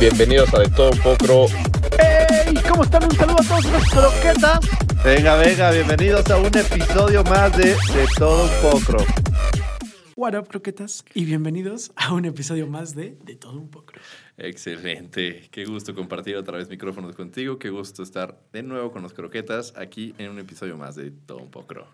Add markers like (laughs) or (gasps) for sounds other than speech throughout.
Bienvenidos a De Todo Un Poco. ¡Hey! ¿Cómo están? Un saludo a todos los croquetas. Venga, venga, bienvenidos a un episodio más de De Todo Un Poco. What up, croquetas? Y bienvenidos a un episodio más de De Todo Un Poco. Excelente. Qué gusto compartir otra vez micrófonos contigo. Qué gusto estar de nuevo con los croquetas aquí en un episodio más de Todo Un Poco.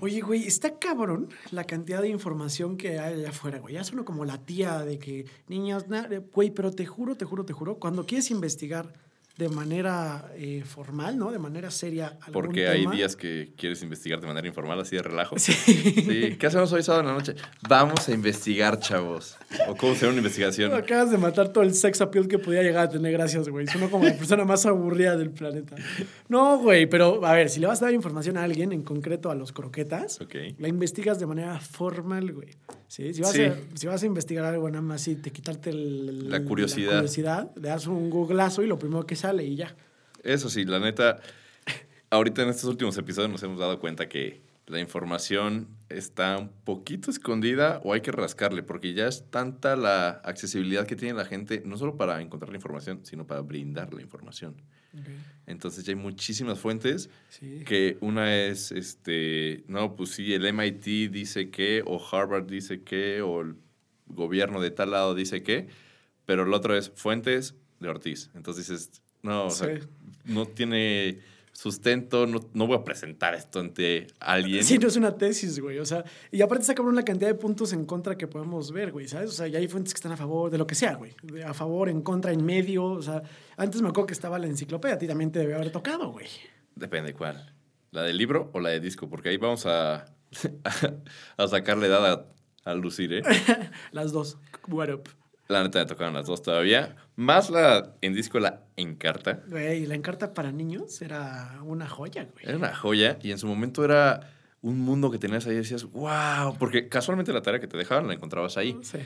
Oye, güey, está cabrón la cantidad de información que hay allá afuera, güey. Ya suena como la tía de que, niños, na- güey, pero te juro, te juro, te juro, cuando quieres investigar de manera eh, formal, ¿no? De manera seria algún Porque hay días que quieres investigar de manera informal, así de relajo. Sí. Sí. ¿Qué hacemos hoy sábado en la noche? Vamos a investigar, chavos. ¿O cómo hacer una investigación? Acabas de matar todo el sex appeal que podía llegar a tener, gracias, güey. Suena como la persona más aburrida del planeta. No, güey, pero a ver, si le vas a dar información a alguien, en concreto a los croquetas, la investigas de manera formal, güey. ¿Sí? Si, vas Sí. A, si vas a investigar algo nada más y te quitarte el- La curiosidad. la curiosidad, le das un googlazo y lo primero que sale y ya. Eso sí, la neta, ahorita en estos últimos episodios nos hemos dado cuenta que la información está un poquito escondida o hay que rascarle, porque ya es tanta la accesibilidad que tiene la gente, no solo para encontrar la información, sino para brindar la información. Entonces ya hay muchísimas fuentes Sí. que una es, este, no, pues sí, el MIT dice que, o Harvard dice que, o el gobierno de tal lado dice que, pero el otro es fuentes de Ortiz. Entonces dices, no, o sea, no tiene sustento, no, no voy a presentar esto ante alguien. Sí, no es una tesis, güey. O sea, y aparte está cabrón la cantidad de puntos en contra que podemos ver, güey, ¿sabes? O sea, ya hay fuentes que están a favor de lo que sea, güey. De- A favor, en contra, en medio. O sea, antes me acuerdo que estaba la enciclopedia. A ti también te debe haber tocado, güey. Depende cuál. ¿La del libro o la de disco? Porque ahí vamos a, (laughs) a sacarle edad a, a lucir, ¿eh? (laughs) Las dos. What up? La neta me tocaron las dos todavía. Más la en disco, la en carta. Güey, la encarta para niños era una joya, güey. Era una joya y en su momento era un mundo que tenías ahí y decías, wow, porque casualmente la tarea que te dejaban la encontrabas ahí. Sí.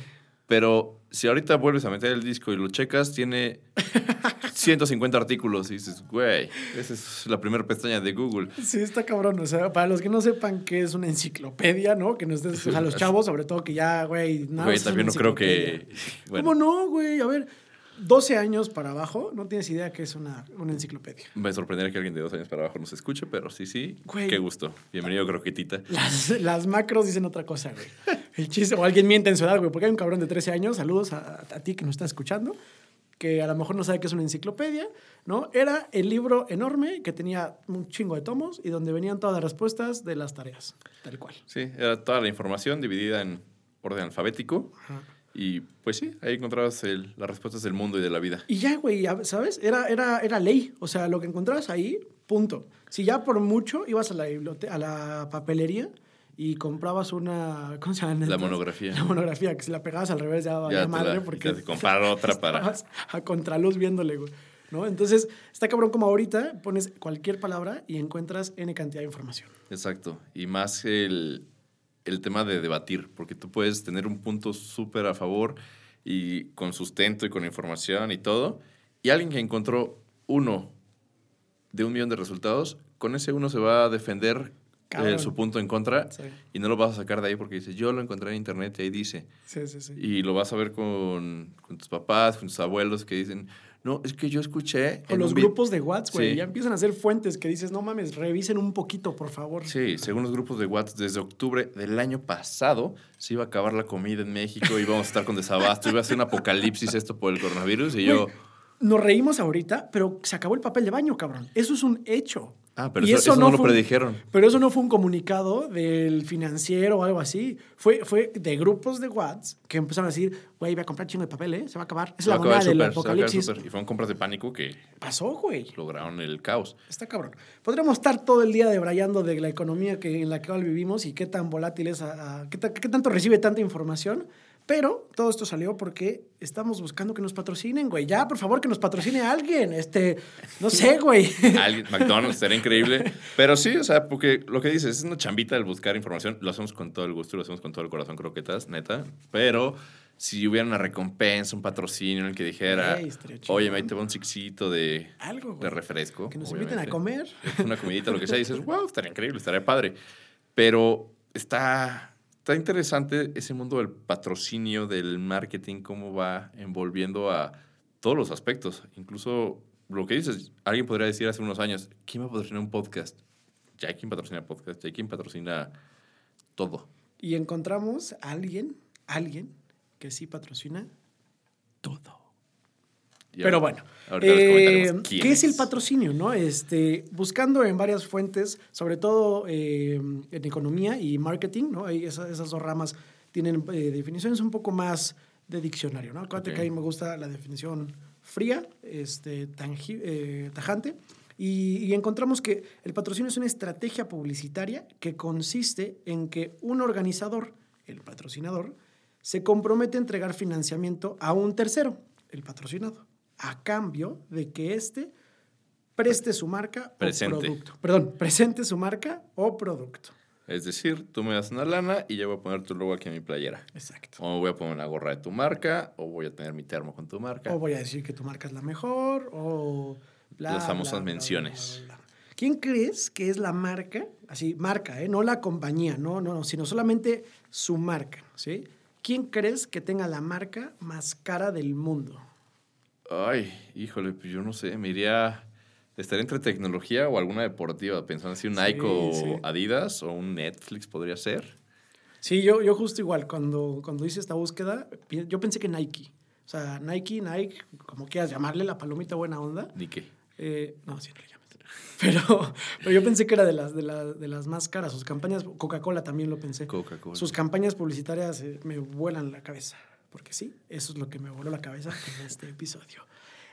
Pero si ahorita vuelves a meter el disco y lo checas, tiene (laughs) 150 artículos y dices, güey, esa es la primera pestaña de Google. Sí, está cabrón. O sea, para los que no sepan qué es una enciclopedia, ¿no? Que no estés, o sea, los chavos, sobre todo que ya, güey, nada. Güey, también no creo que... Bueno, ¿Cómo no, güey? A ver, 12 años para abajo, no tienes idea qué es una, una enciclopedia. me sorprendería que alguien de dos años para abajo nos escuche, pero sí, sí, Güey. qué gusto. Bienvenido, croquetita. Las, las macros dicen otra cosa, güey. El chiste, o alguien miente en su edad, güey, porque hay un cabrón de 13 años, saludos a, a ti que nos está escuchando, que a lo mejor no sabe qué es una enciclopedia, ¿no? Era el libro enorme que tenía un chingo de tomos y donde venían todas las respuestas de las tareas, tal cual. Sí, era toda la información dividida en orden alfabético Ajá. Y pues sí, ahí encontrabas el- las respuestas del mundo y de la vida. Y ya, güey, ¿sabes? Era, era, era ley. O sea, lo que encontrabas ahí, punto. Si ya por mucho ibas a la, biblioteca, a la papelería y comprabas una... ¿Cómo se llama? La monografía. La monografía, que si la pegabas al revés ya valía madre la- porque... te (laughs) comprar otra para... a contraluz viéndole, güey. ¿No? Entonces, está cabrón como ahorita pones cualquier palabra y encuentras N cantidad de información. Exacto. Y más el, el tema de debatir, porque tú puedes tener un punto súper a favor y con sustento y con información y todo, y alguien que encontró uno de un millón de resultados, con ese uno se va a defender eh, su punto en contra Sí, y no lo vas a sacar de ahí porque dice, yo lo encontré en internet y ahí dice. sí, sí. sí. Y lo vas a ver con, con tus papás, con tus abuelos que dicen, no, es que yo escuché... O en los un vi-". grupos de WhatsApp, güey, Sí. ya empiezan a hacer fuentes que dices, no mames, revisen un poquito, por favor. Sí, según los grupos de WhatsApp, desde octubre del año pasado se iba a acabar la comida en México, íbamos a estar con desabasto, iba a ser un apocalipsis esto por el coronavirus y yo... Nos reímos ahorita, pero se acabó el papel de baño, cabrón. Eso es un hecho. Ah, pero Y eso, eso no, lo un- predijeron. Pero eso no fue un comunicado del financiero o algo así. Fue, fue de grupos de WhatsApp que empezaron a decir, güey, voy a comprar chingo de papel, ¿eh? Se va a acabar. Es Se la va a acabar moneda el del apocalipsis. Y fueron compras de pánico que Pasó, güey. lograron el caos. Está cabrón. Podríamos estar todo el día debrayando de la economía que, en la que hoy vivimos y qué tan volátil es, a- a- qué, ta- qué tanto recibe tanta información. Pero todo esto salió porque estamos buscando que nos patrocinen, güey. Ya, por favor, que nos patrocine alguien. Este, no sé, güey. (laughs) Alguien, McDonald's sería increíble. Pero sí, o sea, porque lo que dices es una chambita el buscar información. Lo hacemos con todo el gusto, lo hacemos con todo el corazón, croquetas, neta. Pero si hubiera una recompensa, un patrocinio en el que dijera, oye, ahí te va un sixito de, Algo, güey. de refresco. Que nos inviten a comer. Una comidita, lo que sea. Y dices, wow, estaría increíble, estaría padre. Pero está, está interesante ese mundo del patrocinio, del marketing, cómo va envolviendo a todos los aspectos. Incluso lo que dices, alguien podría decir hace unos años, ¿quién va a patrocinar un podcast? Ya hay quien patrocina podcast, ya hay quien patrocina todo. Y encontramos a alguien, alguien que sí patrocina todo. Pero bueno, eh, ¿qué es el patrocinio? no? Este, buscando en varias fuentes, sobre todo eh, en economía y marketing, ¿no? Ahí esa- esas dos ramas tienen eh, definiciones un poco más de diccionario. ¿no? Acuérdate que a mí me gusta la definición fría, este, eh, tajante. Y, y encontramos que el patrocinio es una estrategia publicitaria que consiste en que un organizador, el patrocinador, se compromete a entregar financiamiento a un tercero, el patrocinado, a cambio de que éste preste su marca Presente. o producto. Perdón, presente su marca o producto. Es decir, tú me das una lana y yo voy a poner tu logo aquí en mi playera. Exacto. O voy a poner una gorra de tu marca, o voy a tener mi termo con tu marca. O voy a decir que tu marca es la mejor, o... bla, Las famosas bla, menciones. bla. ¿Quién crees que es la marca? Así, marca, ¿eh? No la compañía, no, no, no, sino solamente su marca, ¿sí? ¿Quién crees que tenga la marca más cara del mundo? Ay, híjole, pues yo no sé, me iría... Estaría entre tecnología o alguna deportiva, pensando si un Sí, Nike o sí. Adidas o un Netflix podría ser. Sí, yo, yo justo igual, cuando, cuando hice esta búsqueda, yo pensé que Nike. O sea, Nike, Nike, como quieras llamarle, la palomita buena onda. Ni qué. Eh, no, sí, no le llames. Pero, pero yo pensé que era de las, de, la- de las más caras. Sus campañas, Coca-Cola también lo pensé. Coca-Cola. Sus campañas publicitarias eh, me vuelan la cabeza. Porque sí, eso es lo que me voló la cabeza en este episodio.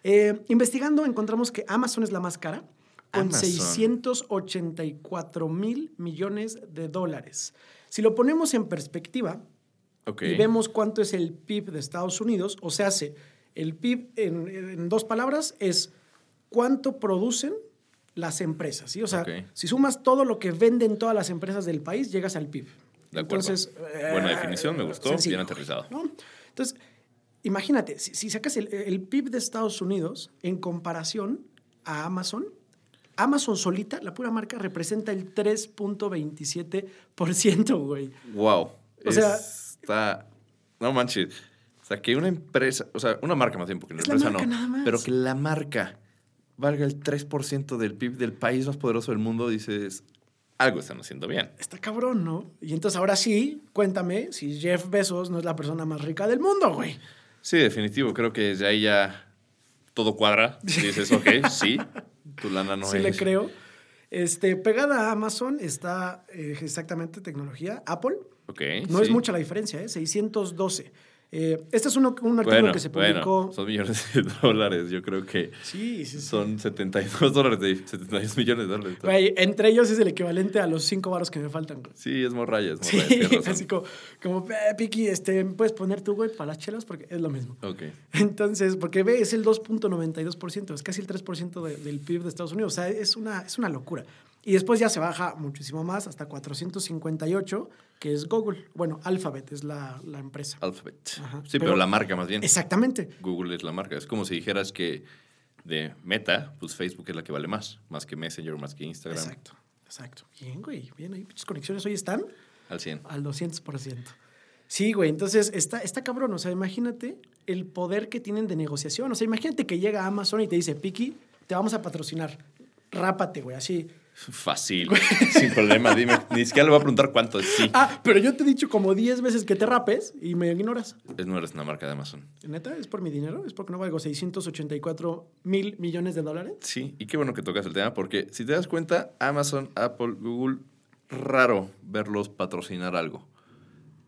Eh, investigando, encontramos que Amazon es la más cara, con Amazon. 684 mil millones de dólares. Si lo ponemos en perspectiva, y vemos cuánto es el PIB de Estados Unidos, o sea, hace el PIB en, en dos palabras es cuánto producen las empresas, ¿sí? O sea, si sumas todo lo que venden todas las empresas del país, llegas al PIB. De acuerdo. Buena eh, definición, me gustó, sencillo, bien aterrizado. ¿no? Entonces, imagínate, si, si sacas el, el PIB de Estados Unidos en comparación a Amazon, Amazon solita, la pura marca, representa el 3.27%, güey. Wow. O sea- Está... No manches. O sea, que una empresa, o sea, una marca más bien, porque la Es la empresa marca no. nada más. Pero que la marca valga el 3% del PIB del país más poderoso del mundo, dices, algo están haciendo bien. Está cabrón, ¿no? Y entonces ahora sí, cuéntame si Jeff Bezos no es la persona más rica del mundo, güey. Sí, definitivo. Creo que desde ahí ya todo cuadra. Dices, ok, sí, tu lana no (laughs) sí es. le creo. Este, pegada a Amazon está eh, exactamente tecnología, Apple. Ok. No es sí. mucha la diferencia, ¿eh? 612. Eh, este es uno, un artículo Bueno, que se bueno, publicó. son millones de (laughs) dólares. Yo creo que Sí, sí, sí. son 72 dólares, de, 72 millones de dólares. Güey, entre ellos es el equivalente a los cinco baros que me faltan. güey. Sí, es morraya, es Sí, morraya. (laughs) razón. así como, como eh, Piki, este, ¿puedes poner tú, güey, para las chelas? Porque es lo mismo. Ok. (laughs) Entonces, porque ve, es el 2.92%, es casi el 3% de- del PIB de Estados Unidos. O sea, es una, es una locura. Y después ya se baja muchísimo más, hasta 458, que es Google. Bueno, Alphabet es la, la empresa. Alphabet. Ajá, Sí, pero, pero- la marca más bien. Exactamente. Google es la marca. Es como si dijeras que de Meta, pues Facebook es la que vale más. Más que Messenger, más que Instagram. Exacto. Exacto. Bien, güey. Bien, ahí muchas conexiones hoy están Al 100. al 200%. Sí, güey. Entonces, está, está cabrón. O sea, imagínate el poder que tienen de negociación. O sea, imagínate que llega Amazon y te dice, Piki, te vamos a patrocinar. Rápate, güey, así. Fácil. (laughs) Sin problema. Dime. Ni siquiera le voy a preguntar cuánto es. Sí. Ah, pero yo te he dicho como 10 veces que te rapes y me ignoras. Es, no eres una marca de Amazon. ¿Neta? ¿Es por mi dinero? ¿Es porque no valgo 684 mil millones de dólares? Sí, y qué bueno que tocas el tema, porque si te das cuenta, Amazon, Apple, Google, raro verlos patrocinar algo.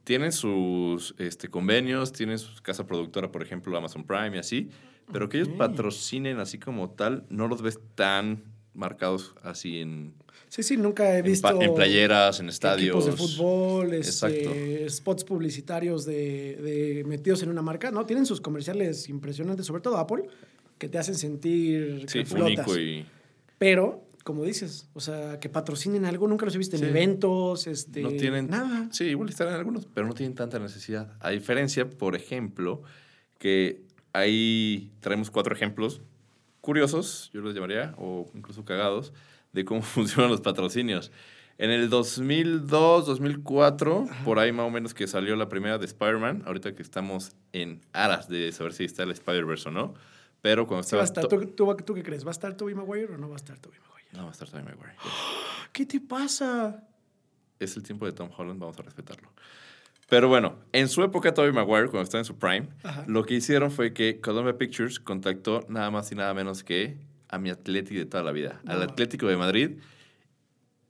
Tienen sus este, convenios, tienen su casa productora, por ejemplo, Amazon Prime y así, pero que ellos patrocinen así como tal, no los ves tan marcados así en, Sí, sí, nunca he en, visto... en playeras, en estadios. Equipos de fútbol, este, spots publicitarios de, de metidos en una marca, ¿no? Tienen sus comerciales impresionantes, sobre todo Apple, que te hacen sentir Sí, que flotas. único y Pero, como dices, o sea, que patrocinen algo, nunca los he visto en Sí. eventos, este... no tienen Nada. Sí, igual estarán algunos, pero no tienen tanta necesidad. A diferencia, por ejemplo, que ahí traemos cuatro ejemplos curiosos, yo los llamaría, o incluso cagados, de cómo (laughs) funcionan los patrocinios. En el 2002, 2004, por ahí más o menos que salió la primera de Spider-Man, ahorita que estamos en aras de saber si está el Spider-Verse o no, Pero cuando Sí va estaba... a estar. to- ¿Tú, tú, tú qué crees? ¿Va a estar Tobey Maguire o no va a estar Tobey Maguire? No, va a estar Tobey Maguire. (gasps) ¿Qué te pasa? Es el tiempo de Tom Holland, vamos a respetarlo. Pero bueno, en su época Tobey Maguire, cuando estaba en su prime, Ajá. lo que hicieron fue que Columbia Pictures contactó nada más y nada menos que a mi Atleti de toda la vida, al. Atlético de Madrid.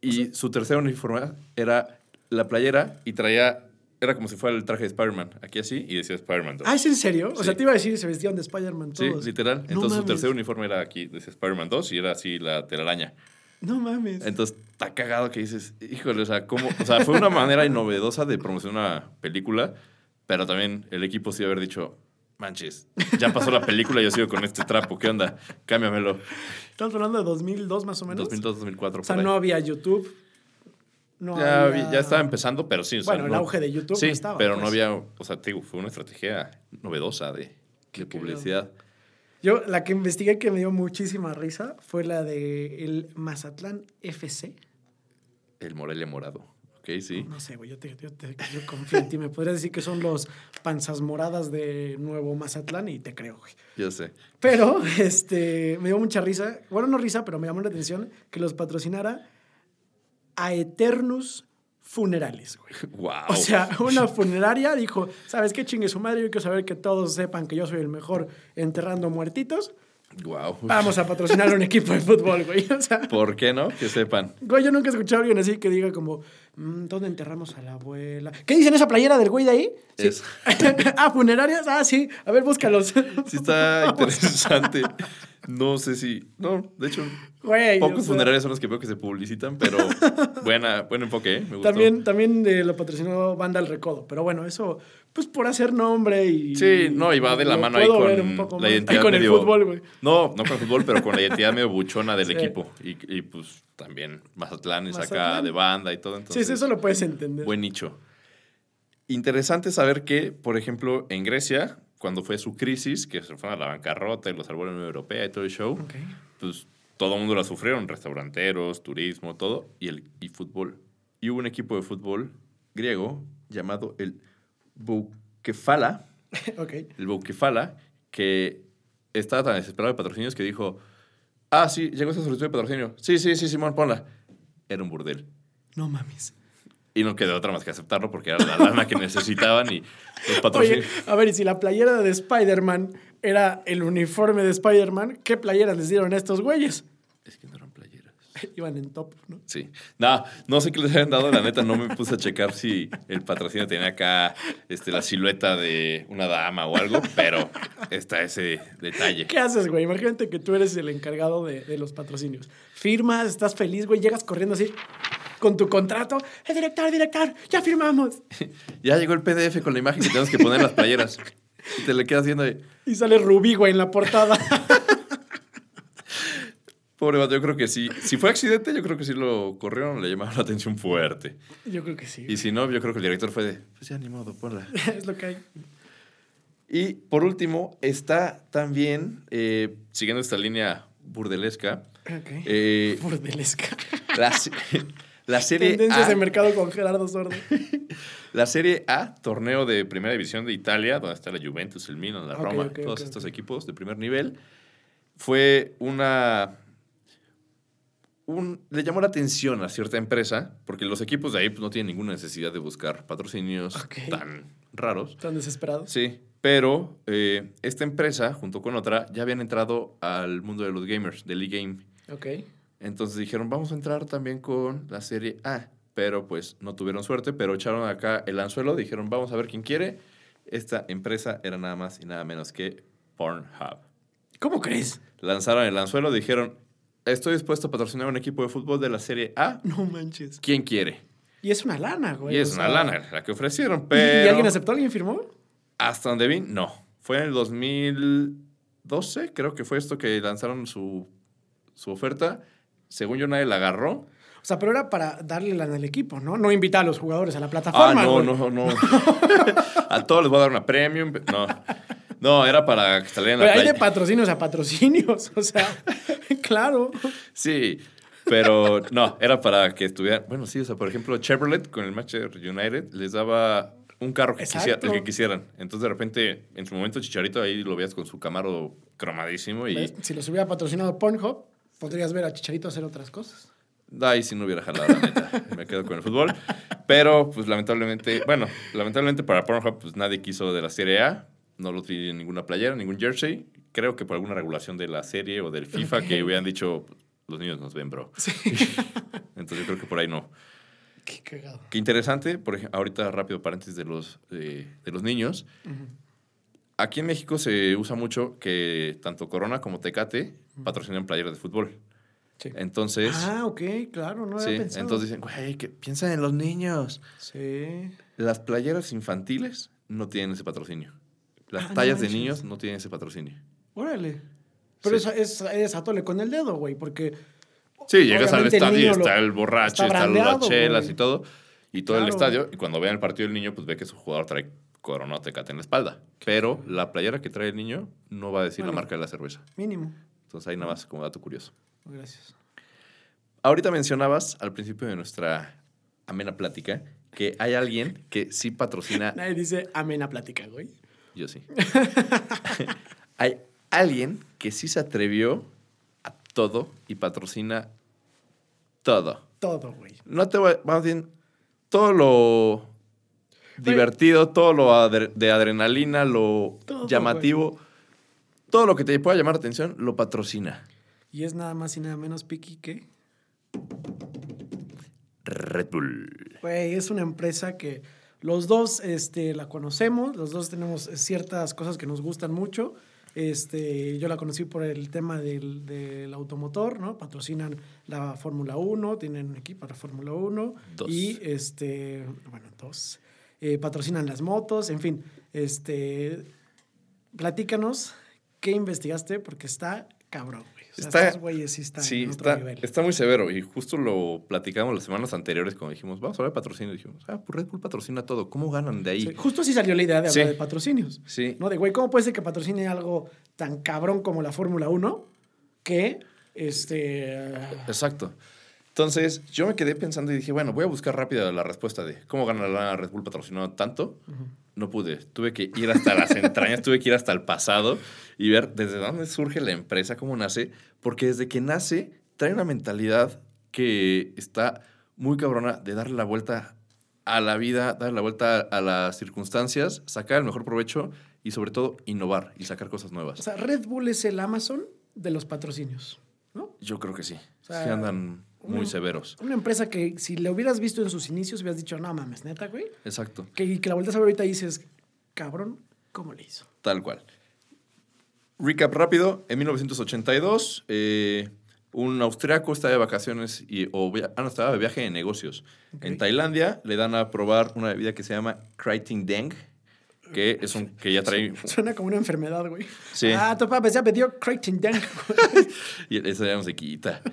Y su tercer uniforme era la playera y traía, era como si fuera el traje de Spider-Man, aquí así, y decía Spider-Man 2. Ah, ¿es en serio? O sea, Sí. te iba a decir, se vestían de Spider-Man Sí, todos. literal. No Entonces su tercer uniforme era aquí, decía Spider-Man 2 y era así la telaraña. No mames. Entonces, está cagado que dices, híjole, o sea, ¿cómo? O sea, fue una manera novedosa de promocionar una película, pero también el equipo sí haber dicho, manches, ya pasó la película y yo sigo con este trapo, ¿qué onda? Cámbiamelo. Estamos hablando de 2002 más o menos. 2002, 2004, O sea, no había YouTube. No ya, había- ya estaba empezando, pero sí. o sea, Bueno, el auge de YouTube Sí, no estaba, pero no pues. había, o sea, te digo, fue una estrategia novedosa de, de publicidad. Yo, la que investigué que me dio muchísima risa fue la de el Mazatlán FC. El Morelia Morado, ¿ok? Sí. No sé, güey, yo, te- yo te- yo confío en ti. Me podrías decir que son los panzas moradas de Nuevo Mazatlán y te creo, güey. Ya sé. Pero, (laughs) este, me dio mucha risa. Bueno, no risa, pero me llamó la atención que los patrocinara a Eternus Funerales, güey. (laughs) Wow. O sea, una funeraria dijo, ¿sabes qué chingue su madre? Yo quiero saber que todos sepan que yo soy el mejor enterrando muertitos. wow. Vamos a patrocinar un (laughs) equipo de fútbol, güey. O sea, ¿Por qué no? Que sepan. güey, yo nunca he escuchado a alguien así que diga como, "Mm, ¿dónde enterramos a la abuela? ¿Qué dicen esa playera del güey de ahí? Sí. Es- (laughs) ah, funerarias. Ah, sí. A ver, búscalos. Sí está (laughs) interesante. No sé si... No, de hecho, Güey, pocos o sea, funerarios son los que veo que se publicitan, pero (laughs) buena, buen enfoque, ¿eh? Me gustó. También, también eh, lo patrocinó Banda El Recodo. Pero bueno, eso, pues por hacer nombre y. Sí, no, y va de la mano ahí con poco la identidad Ahí con medio- el fútbol, güey. No, no con el fútbol, pero con la identidad medio buchona del Sí. equipo. Y, y, pues también Mazatlán acá Mazatlán. de banda y todo. Sí, Entonces, sí, eso lo puedes entender. Buen nicho. Interesante saber que, por ejemplo, en Grecia, cuando fue su crisis, que se fueron a la bancarrota y los salvó la Unión Europea y todo el show, pues todo el mundo la sufrieron, restauranteros, turismo, todo, y, el, y fútbol. Y hubo un equipo de fútbol griego llamado el Boukefala, (laughs) el Boukefala, que estaba tan desesperado de patrocinios que dijo, ah, sí, llegó esa solicitud de patrocinio. Sí, sí, sí, Simón, ponla. Era un burdel. No mames. Y no quedó otra más que aceptarlo porque era la lana que necesitaban y los Oye, patrocinios. a ver, y si la playera de Spider-Man era el uniforme de Spider-Man, ¿qué playeras les dieron a estos güeyes? Es que no eran playeras. (laughs) Iban en top, ¿no? Sí. No, no sé qué les habían dado. La neta, no me puse a checar si el patrocinio tenía acá este, la silueta de una dama o algo, pero está ese detalle. ¿Qué haces, güey? Imagínate que tú eres el encargado de, de los patrocinios. Firmas, estás feliz, güey, llegas corriendo así con tu contrato. ¡Eh, director, director! ¡Ya firmamos! (laughs) Ya llegó el PDF con la imagen que tenemos que poner en las playeras. Y te le quedas viendo de, Y sale Rubí, güey, en la portada. (laughs) pobre vato, yo creo que sí. Si fue accidente, yo creo que sí lo corrieron, le llamaron la atención fuerte. Yo creo que sí. Y si no, yo creo que el director fue de, pues ya ni modo, ponla. (laughs) es lo que hay. Y por último, está también, eh, siguiendo esta línea burdelesca, Ok. eh, Burdelesca. la, la serie Tendencias A, de mercado con Gerardo Sordo. (laughs) la serie A, torneo de primera división de Italia, donde está la Juventus, el Milan, la Roma, todos estos equipos de primer nivel, fue una... un- le llamó la atención a cierta empresa, porque los equipos de ahí pues, no tienen ninguna necesidad de buscar patrocinios tan raros. Están desesperados. Sí, pero eh, esta empresa, junto con otra, ya habían entrado al mundo de los gamers, del e-game. Ok. Entonces dijeron, vamos a entrar también con la serie A. Pero pues no tuvieron suerte, pero echaron acá el anzuelo, dijeron, vamos a ver quién quiere. Esta empresa era nada más y nada menos que Pornhub. ¿Cómo crees? Lanzaron el anzuelo, dijeron, estoy dispuesto a patrocinar un equipo de fútbol de la serie A. No manches. ¿Quién quiere? Y es una lana, güey. y es una sea, lana la que ofrecieron, ¿y- pero... ¿Y alguien aceptó? ¿Alguien firmó? Hasta donde vi, no. Fue en el 2012, creo que fue esto que lanzaron su, su oferta. Según yo, nadie la agarró. O sea, pero era para darle lana al equipo, ¿no? No invitar a los jugadores a la Ah, plataforma. no, güey. no, no. (laughs) (laughs) a todos les voy a dar una premium. No. No, era para que salieran a Pero la hay de patrocinios a patrocinios. (laughs) O sea, claro. Sí, pero no, era para que estuvieran. Bueno, sí, o sea, por ejemplo, Chevrolet con el Manchester United les daba un carro que, quisiera- el que quisieran. Entonces, de repente, en su momento, Chicharito ahí lo veías con su Camaro cromadísimo y ¿Ves? Si los hubiera patrocinado Pornhub, podrías ver a Chicharito hacer otras cosas. ahí sí no hubiera jalado, la neta. (laughs) Me quedo con el fútbol. Pero, pues, lamentablemente, bueno, lamentablemente para Pornhub, pues, nadie quiso de la Serie A. No lo tiene ninguna playera, ningún jersey. Creo que por alguna regulación de la serie o del FIFA que hubieran dicho, los niños nos ven, bro. (laughs) Entonces, yo creo que por ahí no. Qué cagado. Qué interesante, por ejemplo, ahorita rápido paréntesis de los, eh, de los niños. Aquí en México se usa mucho que tanto Corona como Tecate patrocinan playeras de fútbol. Sí. Entonces, Ah, ok, claro, no había sí, pensado. entonces dicen, güey, que piensan en los niños. Sí. Las playeras infantiles no tienen ese patrocinio. Las Ah, no tallas de niños no tienen ese patrocinio. Órale. Pero Sí. es, es, es atole con el dedo, güey, porque Sí, llegas al estadio y está el borracho, está están las chelas güey. y todo. Y todo el estadio. Y cuando vean el partido del niño, pues ve que su jugador trae Corona o Tecate en la espalda. Pero la playera que trae el niño no va a decir la marca de la cerveza. mínimo. Entonces ahí nada más como dato curioso. Gracias. Ahorita mencionabas al principio de nuestra amena plática que hay alguien que sí patrocina. (laughs) Nadie dice amena plática, güey. Yo sí. (laughs) hay alguien que sí se atrevió a todo y patrocina todo. Todo, güey. No te voy, más bien, todo lo divertido, todo lo adre- de adrenalina, lo Todo, llamativo, todo lo que te pueda llamar la atención, lo patrocina. Y es nada más y nada menos piqui que. Red Bull. Güey, es una empresa que los dos este, la conocemos, los dos tenemos ciertas cosas que nos gustan mucho. Este, yo la conocí por el tema del, del automotor, ¿no? Patrocinan la Fórmula 1, tienen un equipo para Fórmula 1. Dos. Y, este, bueno, dos. Eh, patrocinan las motos, en fin. Este, platícanos qué investigaste, porque está cabrón, güey. O sea, Está- estos güeyes sí están Sí, en otro está, nivel. está muy severo y justo lo platicamos las semanas anteriores cuando dijimos, vamos a hablar de patrocinio. Dijimos, ah, pues Red Bull patrocina todo. ¿Cómo ganan de ahí? Sí, justo así salió la idea de hablar Sí. de patrocinios. Sí. ¿No? De, güey, ¿cómo puede ser que patrocine algo tan cabrón como la Fórmula 1 que, este... Exacto. Entonces, yo me quedé pensando y dije, bueno, voy a buscar rápida la respuesta de cómo gana la Red Bull patrocinado tanto. No pude. Tuve que ir hasta las entrañas, tuve que ir hasta el pasado y ver desde dónde surge la empresa, cómo nace. Porque desde que nace, trae una mentalidad que está muy cabrona de darle la vuelta a la vida, darle la vuelta a las circunstancias, sacar el mejor provecho y sobre todo innovar y sacar cosas nuevas. O sea, Red Bull es el Amazon de los patrocinios, ¿no? yo creo que sí. sea, sí andan muy un- severos. Una empresa que si le hubieras visto en sus inicios hubieras dicho, no mames, neta, güey. Exacto. Que, y que la vueltas a ver ahorita y dices, cabrón, ¿cómo le hizo? Tal cual. Recap rápido. En 1982, eh, un austriaco estaba de vacaciones y, o ah, no, estaba de viaje de negocios. En Tailandia le dan a probar una bebida que se llama Kriting Deng, que es un que ya trae... Suena como una enfermedad, güey. Sí. Ah, tu papá ya pidió Creighton Dunk. Y eso ya no se quita. (laughs)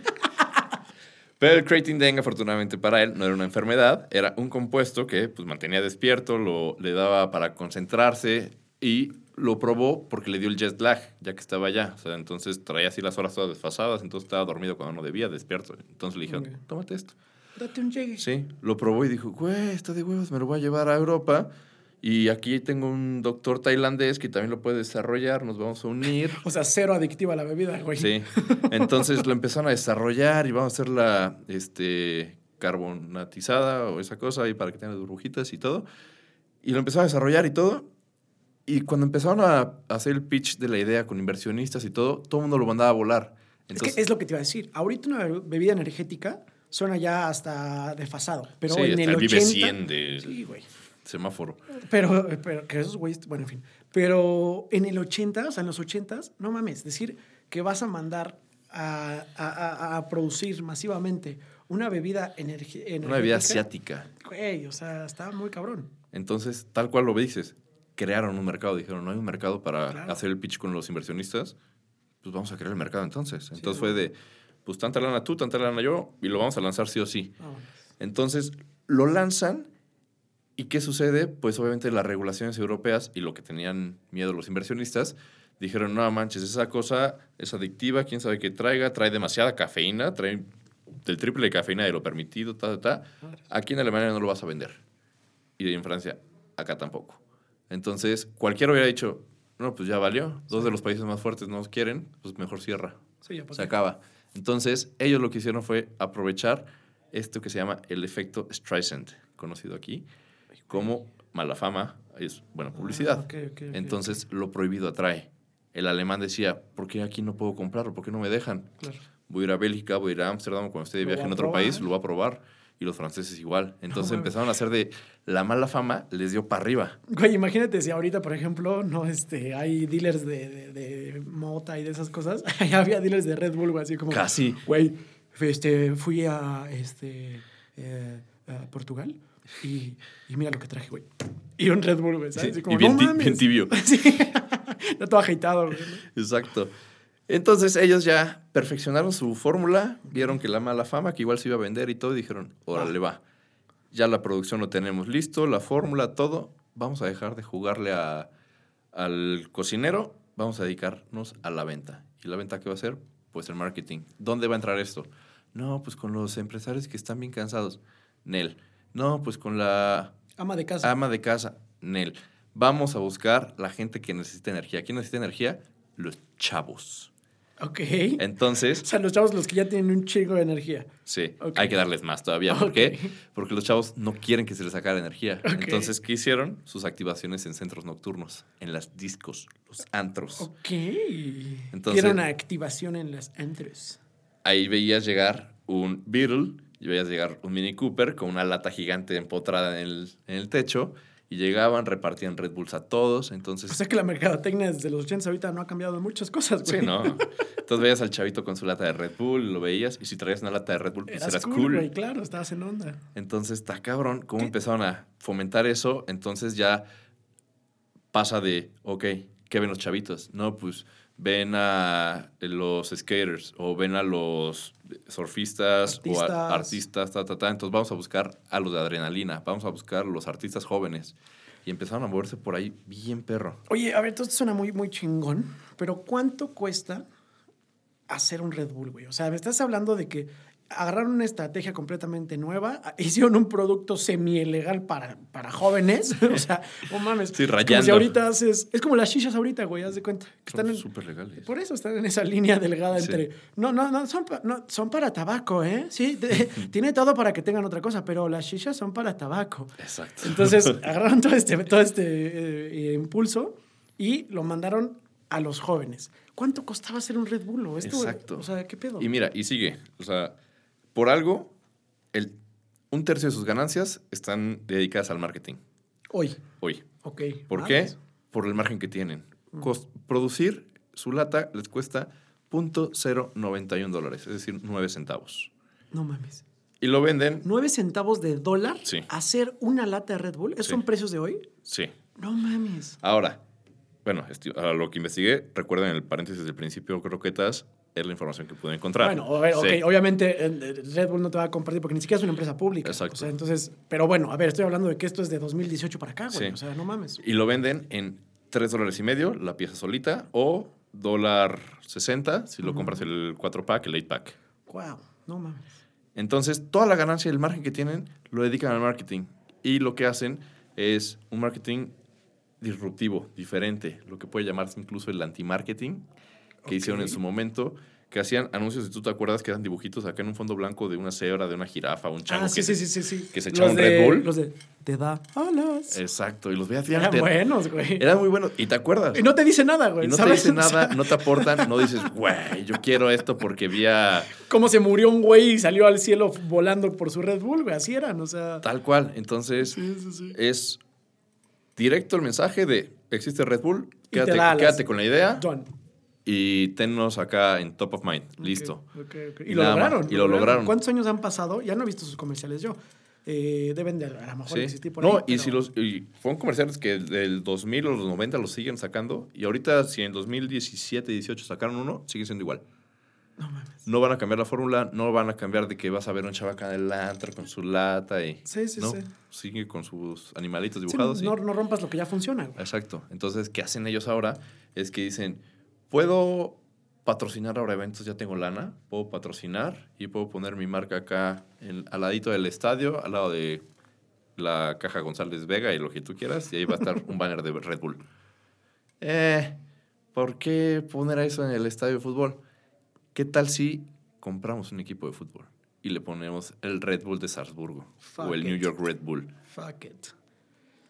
Pero el Creatine Deng, afortunadamente para él, no era una enfermedad, era un compuesto que pues, mantenía despierto, lo, le daba para concentrarse y lo probó porque le dio el jet lag, ya que estaba allá. O sea, entonces traía así las horas todas desfasadas, entonces estaba dormido cuando no debía, despierto. Entonces le dijeron, Ok. tómate esto. Date un llegue. Sí, lo probó y dijo, güey, está de huevos, me lo voy a llevar a Europa. Y aquí tengo un doctor tailandés que también lo puede desarrollar, nos vamos a unir. (laughs) O sea, cero adictiva la bebida, güey. Sí. Entonces lo empezaron a desarrollar y vamos a hacerla este, carbonatizada o esa cosa ahí para que tenga burbujitas y todo. Y lo empezaron a desarrollar y todo. Y cuando empezaron a hacer el pitch de la idea con inversionistas y todo, todo el mundo lo mandaba a volar. Entonces, es que es lo que te iba a decir. Ahorita una bebida energética suena ya hasta desfasado. Pero sí, en hasta el el 80... Vive 100 de Sí, güey. Semáforo. Pero, pero que esos güeyes, bueno, en fin. Pero en el 80, o sea, en los 80, no mames, decir que vas a mandar a, a- a- producir masivamente una bebida energética. Una bebida asiática. Güey, o sea, está muy cabrón. Entonces, tal cual lo dices, crearon un mercado. Dijeron, no hay un mercado para Claro. hacer el pitch con los inversionistas. Pues vamos a crear el mercado entonces. Entonces fue de, pues tanta lana tú, tanta lana yo, y lo vamos a lanzar sí o sí. Entonces, lo lanzan. ¿Y qué sucede? Pues obviamente las regulaciones europeas y lo que tenían miedo los inversionistas, dijeron, no manches, esa cosa es adictiva, quién sabe qué traiga, trae demasiada cafeína, trae del triple de cafeína de lo permitido, ta, ta, ta. Aquí en Alemania no lo vas a vender. Y en Francia, acá tampoco. Entonces, cualquiera hubiera dicho, no, pues ya valió. Dos de los países más fuertes no quieren, pues mejor cierra. Sí, ya. Se acaba. Entonces, ellos lo que hicieron fue aprovechar esto que se llama el efecto Streisand, conocido aquí como mala fama, es buena publicidad. Ah, Entonces, lo prohibido atrae. El alemán decía, ¿por qué aquí no puedo comprarlo? ¿Por qué no me dejan? Claro. Voy a ir a Bélgica, voy a ir a Ámsterdam cuando esté de viaje en otro probar. país, lo voy a probar. Y los franceses igual. Entonces empezaron a hacer de la mala fama, les dio para arriba. Güey, imagínate si ahorita, por ejemplo, no este, hay dealers de, de, de mota y de esas cosas. (laughs) Había dealers de Red Bull, güey, así como. Casi. Güey, este, fui a este, eh, a Portugal y, y mira lo que traje, güey. Y un Red Bull, güey, ¿sabes? Como, y bien "No ti- mames". bien tibio. (laughs) Sí. (laughs) Ya todo agitado, güey. ¿no? Exacto. Entonces ellos ya perfeccionaron su fórmula, vieron que la mala fama, que igual se iba a vender y todo, y dijeron, órale, va. Ya la producción lo tenemos listo, la fórmula, todo. Vamos a dejar de jugarle a- al cocinero, vamos a dedicarnos a la venta. ¿Y la venta qué va a ser? Pues el marketing. ¿Dónde va a entrar esto? No, pues con los empresarios que están bien cansados. Nel. No, pues con la Ama de casa. ama de casa. Nel. Vamos a buscar la gente que necesita energía. ¿Quién necesita energía? Los chavos. ok. Entonces, o sea, los chavos, los que ya tienen un chingo de energía. sí, hay que darles más todavía. ¿Por qué? Porque los chavos no quieren que se les sacara energía. Entonces, ¿qué hicieron? Sus activaciones en centros nocturnos, en las discos, los antros. Ok. Entonces- una activación en las entres. Ahí veías llegar un Beetle, y veías llegar un Mini Cooper con una lata gigante empotrada en el, en el techo, y llegaban, repartían Red Bulls a todos. Entonces, O sea que la mercadotecnia desde los 80 ahorita no ha cambiado muchas cosas, güey. Sí, ¿no? Entonces veías al chavito con su lata de Red Bull, lo veías, y si traías una lata de Red Bull, pues Eras, eras, cool, cool. güey, claro, estabas en onda. Entonces está cabrón cómo empezaron a fomentar eso. Entonces ya pasa de, ok, ¿qué ven los chavitos? No, pues ven a los skaters o ven a los surfistas o Artistas. a artistas, ta, ta, ta. Entonces vamos a buscar a los de adrenalina, vamos a buscar los artistas jóvenes. Y empezaron a moverse por ahí bien perro. Oye, a ver, todo esto suena muy, muy chingón, pero ¿cuánto cuesta hacer un Red Bull, güey? O sea, me estás hablando de que agarraron una estrategia completamente nueva, (laughs) hicieron un producto semi-ilegal para, para jóvenes, (laughs) o sea, no mames. Sí, Como si rayando. ahorita haces, es como las shishas ahorita, güey, haz de cuenta. que Son están súper legales. Por eso están en esa línea delgada Sí. entre. No, no, no son, no, son para tabaco, ¿eh? Sí, de- (laughs) tiene todo para que tengan otra cosa, pero las shishas son para tabaco. Exacto. Entonces agarraron todo este, todo este eh, eh, impulso y lo mandaron a los jóvenes. ¿Cuánto costaba hacer un Red Bull? Esto, Exacto. O sea, ¿qué pedo? Y mira, y sigue. O sea, por algo, el, un tercio de sus ganancias están dedicadas al marketing. Hoy. Hoy. Ok. ¿Por Ah, qué? pues, Por el margen que tienen. Cos- producir su lata les cuesta .091 dólares, es decir, 9 centavos. No mames. Y lo venden, ¿Nueve centavos de dólar Sí. hacer una lata de Red Bull? ¿Esos Sí. son precios de hoy? sí. No mames. Ahora, bueno, a lo que investigué, recuerden el paréntesis del principio, croquetas, es la información que pude encontrar. Bueno, a ver, Sí. ok, obviamente eh, Red Bull no te va a compartir porque ni siquiera es una empresa pública. Exacto. O sea, entonces, pero bueno, a ver, estoy hablando de que esto es de 2018 para acá, güey. Sí. O sea, no mames. Y lo venden en 3 dólares y medio la pieza solita o dólar 60 si lo compras el 4 pack, el 8 pack. Wow, no mames. Entonces, toda la ganancia y el margen que tienen lo dedican al marketing. Y lo que hacen es un marketing disruptivo, diferente, lo que puede llamarse incluso el anti-marketing, que hicieron en su momento, que hacían anuncios, si tú te acuerdas, que eran dibujitos acá en un fondo blanco de una cebra, de una jirafa, un chango. Ah, sí, que sí, se- sí, sí, sí. que se Los echaban de- Red Bull. Los de te da alas. Exacto, y los veías Eran te- buenos, güey. Eran muy buenos. ¿Y te acuerdas? Y no te dice nada, güey. Y no te sea, nada, (laughs) no te aportan, no dices, güey, yo quiero esto porque vi a Cómo se murió un güey y salió al cielo volando por su Red Bull, güey. Así eran, o sea. tal cual. Entonces, Sí, sí, sí. es directo el mensaje de existe Red Bull, quédate, quédate con la idea. Y tennos acá en top of mind. Listo. Y, lo lograron. Y lo lograron. ¿Cuántos años han pasado? Ya no he visto sus comerciales yo. Eh, deben de a lo mejor Sí. existir por No, ahí. y pero- si los y fueron comerciales que del 2000 o los 90 los siguen sacando y ahorita si en 2017, 18 sacaron uno, sigue siendo igual. No mames. No van a cambiar la fórmula, no van a cambiar de que vas a ver un chavo acá en el antro con su lata y Sí, sí, no, sí. sigue con sus animalitos Sí, dibujados. y- no, no rompas lo que ya funciona. güey. Exacto. Entonces, ¿qué hacen ellos ahora? Es que dicen, puedo patrocinar ahora eventos, ya tengo lana, puedo patrocinar y puedo poner mi marca acá en- al ladito del estadio, al lado de la caja González Vega y lo que tú quieras, y ahí va a estar un banner de Red Bull. Eh, ¿por qué poner eso en el estadio de fútbol? ¿Qué tal si compramos un equipo de fútbol y le ponemos el Red Bull de Salzburgo Fuck o el New. York Red Bull? Fuck it.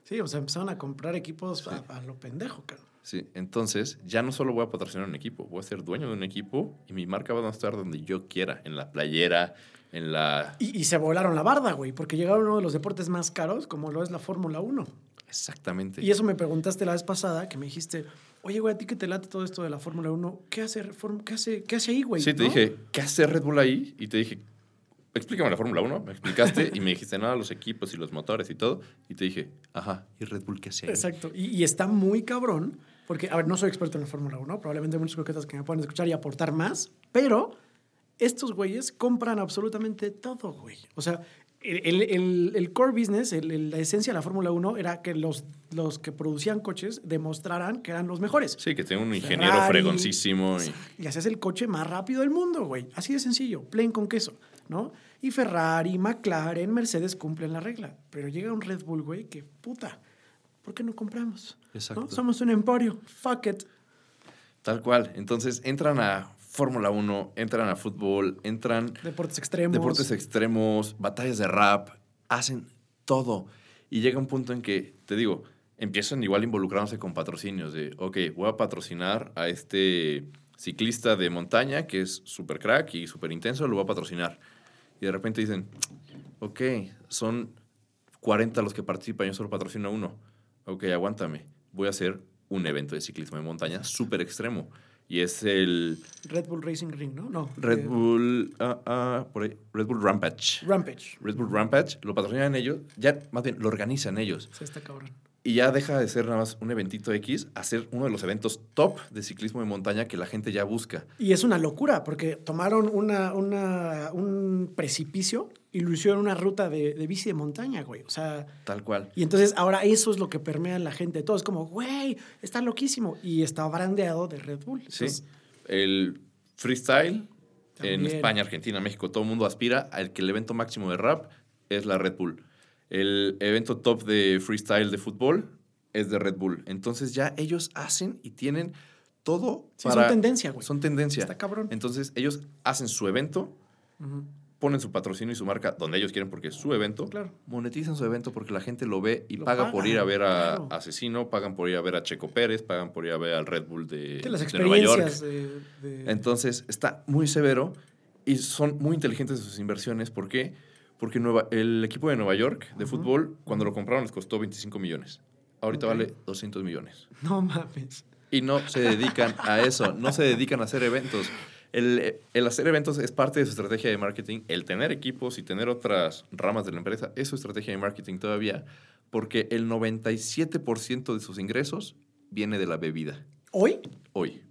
Sí, o sea, empezaron a comprar equipos a, a lo pendejo, cabrón. Sí, entonces ya no solo voy a patrocinar un equipo, voy a ser dueño de un equipo y mi marca va a estar donde yo quiera, en la playera, en la... Y, y se volaron la barda, güey, porque llegaron uno de los deportes más caros, como lo es la Fórmula 1. Exactamente. Y eso me preguntaste la vez pasada, que me dijiste, oye, güey, a ti que te late todo esto de la Fórmula 1, ¿qué hace, qué hace, qué hace ahí, güey? Sí, te ¿No? dije, ¿qué hace Red Bull ahí? Y te dije, explícame la Fórmula 1. Me explicaste y me dijiste, nada, los equipos y los motores y todo. Y te dije, ajá, ¿y Red Bull qué hace ahí? Exacto. Y, y está muy cabrón, porque, a ver, no soy experto en la Fórmula 1, probablemente hay muchos coquetas que me puedan escuchar y aportar más, pero estos güeyes compran absolutamente todo, güey. O sea, el, el- core business, el- la esencia de la Fórmula 1 era que los, los que producían coches demostraran que eran los mejores. Sí, que tengo un ingeniero Ferrari. fregoncísimo. Y... Y hacías el coche más rápido del mundo, güey. Así de sencillo, plain con queso, ¿no? Y Ferrari, McLaren, Mercedes cumplen la regla. Pero llega un Red Bull, güey, que puta, ¿por qué no compramos? Exacto. ¿No? Somos un emporio, fuck it. Tal cual. Entonces entran a Fórmula 1, entran a fútbol, entran Deportes extremos. deportes extremos, batallas de rap, hacen todo. Y llega un punto en que, te digo, empiezan igual involucrándose con patrocinios de, ok, voy a patrocinar a este ciclista de montaña que es súper crack y súper intenso, lo voy a patrocinar. Y de repente dicen, ok, son 40 los que participan, yo solo patrocino a uno. Ok, aguántame, voy a hacer un evento de ciclismo de montaña súper extremo. Y es el Red Bull Racing Ring, ¿no? No. Red eh, Bull, ah, ah, por ahí, Red Bull Rampage. Rampage. Red Bull Rampage, lo patrocinan ellos, ya más bien lo organizan ellos. Sí, está cabrón. Y ya deja de ser nada más un eventito X a ser uno de los eventos top de ciclismo de montaña que la gente ya busca. Y es una locura, porque tomaron una, una, un precipicio y lo hicieron una ruta de, de bici de montaña, güey. O sea, Tal cual. Y entonces ahora eso es lo que permea en la gente. Todo es como, güey, está loquísimo. Y está brandeado de Red Bull. Sí. El freestyle en. España, Argentina, México, todo el mundo aspira al que el evento máximo de rap es la Red Bull. El evento top de freestyle de fútbol es de Red Bull. Entonces ya ellos hacen y tienen todo Sí, para... son tendencia, güey. Son tendencia. Está cabrón. Entonces ellos hacen su evento, ponen su patrocinio y su marca donde ellos quieren porque es su evento. Claro. Monetizan su evento porque la gente lo ve y Lo paga por ir a ver a claro. Asesino, pagan por ir a ver a Checo Pérez, pagan por ir a ver al Red Bull de, las de Nueva York. experiencias de- Entonces está muy severo y son muy inteligentes sus inversiones. ¿Por qué? Porque Nueva- el equipo de Nueva York de fútbol, cuando lo compraron, les costó 25 millones. Ahorita vale 200 millones. No mames. Y no se dedican a eso, no se dedican a hacer eventos. El, el hacer eventos es parte de su estrategia de marketing. El tener equipos y tener otras ramas de la empresa es su estrategia de marketing todavía, porque el 97% de sus ingresos viene de la bebida. ¿Hoy? Hoy.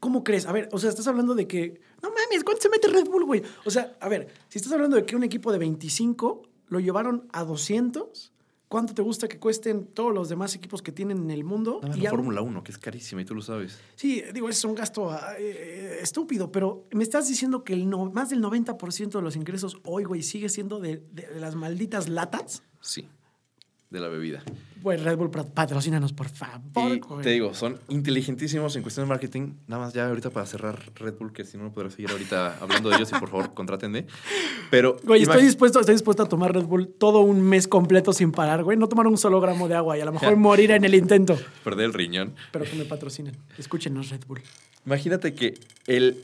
¿Cómo crees? A ver, o sea, estás hablando de que. No mames, ¿cuánto se mete Red Bull, güey? O sea, a ver, si estás hablando de que un equipo de 25 lo llevaron a 200, ¿cuánto te gusta que cuesten todos los demás equipos que tienen en el mundo? Y la Fórmula 1, que es carísima y tú lo sabes. Sí, digo, es un gasto ah, eh, estúpido, pero me estás diciendo que el no, más del 90% de los ingresos hoy, güey, sigue siendo de, de- de las malditas latas. Sí, de la bebida. Pues Red Bull, pat- patrocínanos, por favor. Y te digo, son inteligentísimos en cuestión de marketing. Nada más ya ahorita para cerrar Red Bull, que si no, no podré seguir ahorita (laughs) hablando de ellos y por favor, contrátenme. Pero. Güey, estoy dispuesto, estoy dispuesto a tomar Red Bull todo un mes completo sin parar, güey. No tomar un solo gramo de agua y a lo mejor (laughs) morir en el intento. Perder el riñón. Pero que me patrocinen. Escúchenos, Red Bull. Imagínate que el,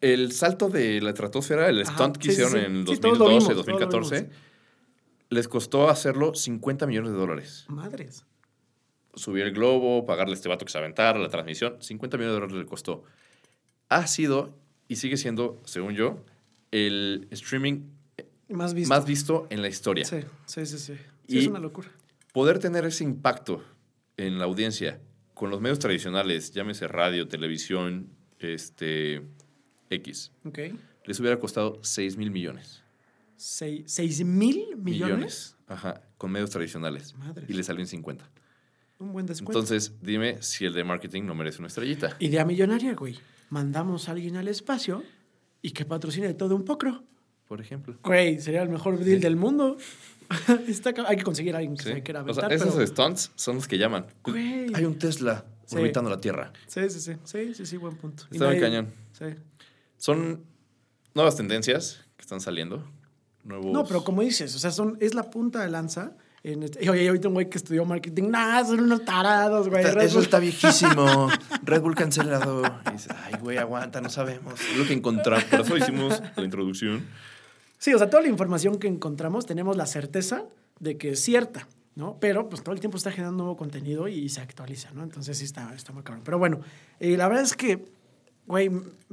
el salto de la estratosfera, el Ajá, stunt que sí, hicieron sí. en Sí, todos lo 2012, vimos, todos lo 2014, vimos. Les costó hacerlo 50 millones de dólares. Madres. Subir el globo, pagarle a este vato que se aventara, la transmisión, 50 millones de dólares le costó. Ha sido y sigue siendo, según yo, el streaming Más visto. más visto en la historia. Sí, sí, sí, sí. Sí, Y- es una locura. Poder tener ese impacto en la audiencia con los medios tradicionales, llámese radio, televisión, este, X, Ok. les hubiera costado 6 mil millones. Seis, ¿Seis mil millones? Ajá, con medios tradicionales. Y le salió en 50. Un buen descuento. Entonces, dime si el de marketing no merece una estrellita. Idea millonaria, güey. Mandamos a alguien al espacio y que patrocine todo un poco. Por ejemplo. Güey, sería el mejor deal del mundo. (laughs) Está hay que conseguir a alguien que Sí. se quiera O sea, aventar. esos pero- stunts son los que llaman. Güey. Hay un Tesla Sí. orbitando la Tierra. Sí, sí, sí. Sí, sí, sí, buen punto. Está muy nadie- cañón. Sí. Son nuevas tendencias que están saliendo. Nuevos... No, pero como dices, o sea, son, es la punta de lanza. En este, y oye, ahorita un güey que estudió marketing, nah, son unos tarados, güey. Está- eso Bull". está viejísimo. (laughs) Red Bull cancelado. Y dices, ay, güey, aguanta, no sabemos. Es lo que encontramos. Por eso hicimos la introducción. Sí, o sea, toda la información que encontramos tenemos la certeza de que es cierta, ¿no? Pero pues todo el tiempo está generando nuevo contenido y se actualiza, ¿no? Entonces sí está, está muy cabrón. Pero bueno, eh, la verdad es que, güey,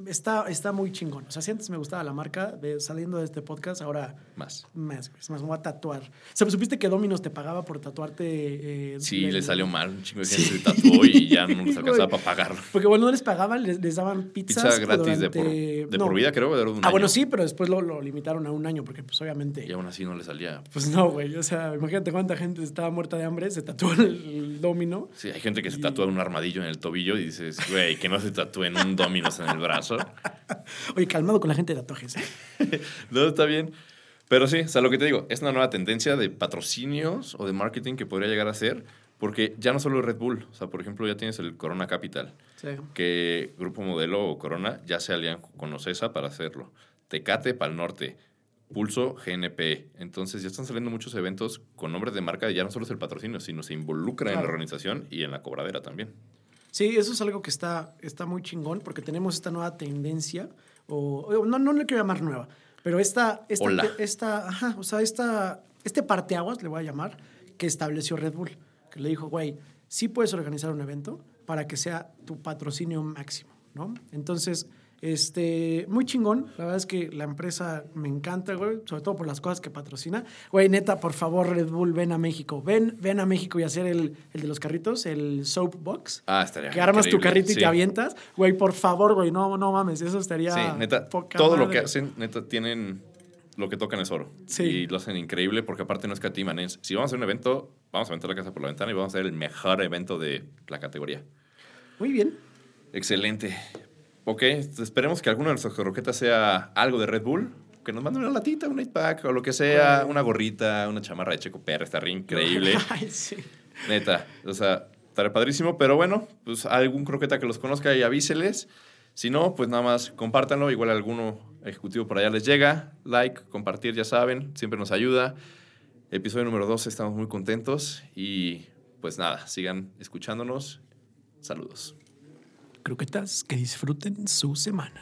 está, está muy chingón. O sea, si antes me gustaba la marca, de, saliendo de este podcast, ahora Más. más, güey. Más, me voy a tatuar. O sea, ¿supiste que Dominos te pagaba por tatuarte? eh, Sí, el- le salió mal. Un chingo de gente se tatuó y ya no (laughs) les alcanzaba para pagarlo. Porque bueno, no les pagaban, les, les daban pizzas. Pizza gratis de, por, durante- de no. por vida, creo. de un Ah, bueno, sí, pero después lo, lo limitaron a un año porque pues obviamente... Y aún así no le salía. Pues no, güey. O sea, imagínate cuánta gente estaba muerta de hambre, se tatuó el, el domino. Sí, hay gente que se tatúa un armadillo en el tobillo y dices, güey, que no se tatúen un En el brazo. (laughs) Oye, calmado con la gente de tatuajes. ¿eh? (laughs) No, está bien. Pero sí, o sea, lo que te digo, es una nueva tendencia de patrocinios o de marketing que podría llegar a ser, porque ya no solo Red Bull, o sea, por ejemplo, ya tienes el Corona Capital, Sí. que Grupo Modelo o Corona ya se alían con Ocesa para hacerlo. Tecate para el norte, Pulso GNP. Entonces ya están saliendo muchos eventos con nombres de marca y ya no solo es el patrocinio, sino se involucra en la organización y en la cobradera también. Sí, eso es algo que está, está muy chingón porque tenemos esta nueva tendencia, o, o no, no le quiero llamar nueva, pero esta, esta, Ola. esta, ajá, o sea, esta, este parteaguas, le voy a llamar, que estableció Red Bull, que le dijo, güey, sí puedes organizar un evento para que sea tu patrocinio máximo, ¿no? Entonces, este, muy chingón, la verdad es que la empresa me encanta, güey, sobre todo por las cosas que patrocina. Güey, neta, por favor, Red Bull, ven a México, ven, ven a México y hacer el, el de los carritos, el Soapbox Ah, estaría que armas tu carrito y sí. te avientas. Güey, por favor, güey, no, no mames, eso estaría. Sí, neta, poca todo lo que hacen, neta, tienen lo que tocan es oro. Sí. Y lo hacen increíble porque aparte no escatiman. Es, si vamos a hacer un evento, vamos a aventar la casa por la ventana y vamos a hacer el mejor evento de la categoría. Muy bien. Excelente. Ok, esperemos que alguno de nuestros croquetas sea algo de Red Bull. Que nos manden una latita, un 8-pack o lo que sea, una gorrita, una chamarra de Checo Pérez, estaría increíble. (laughs) Ay, sí. Neta, o sea, estaría padrísimo, pero bueno, pues algún croqueta que los conozca y avíseles. Si no, pues nada más compártanlo, igual alguno ejecutivo por allá les llega. Like, compartir, ya saben, siempre nos ayuda. Episodio número 12, estamos muy contentos y pues nada, sigan escuchándonos. Saludos. Croquetas que disfruten su semana.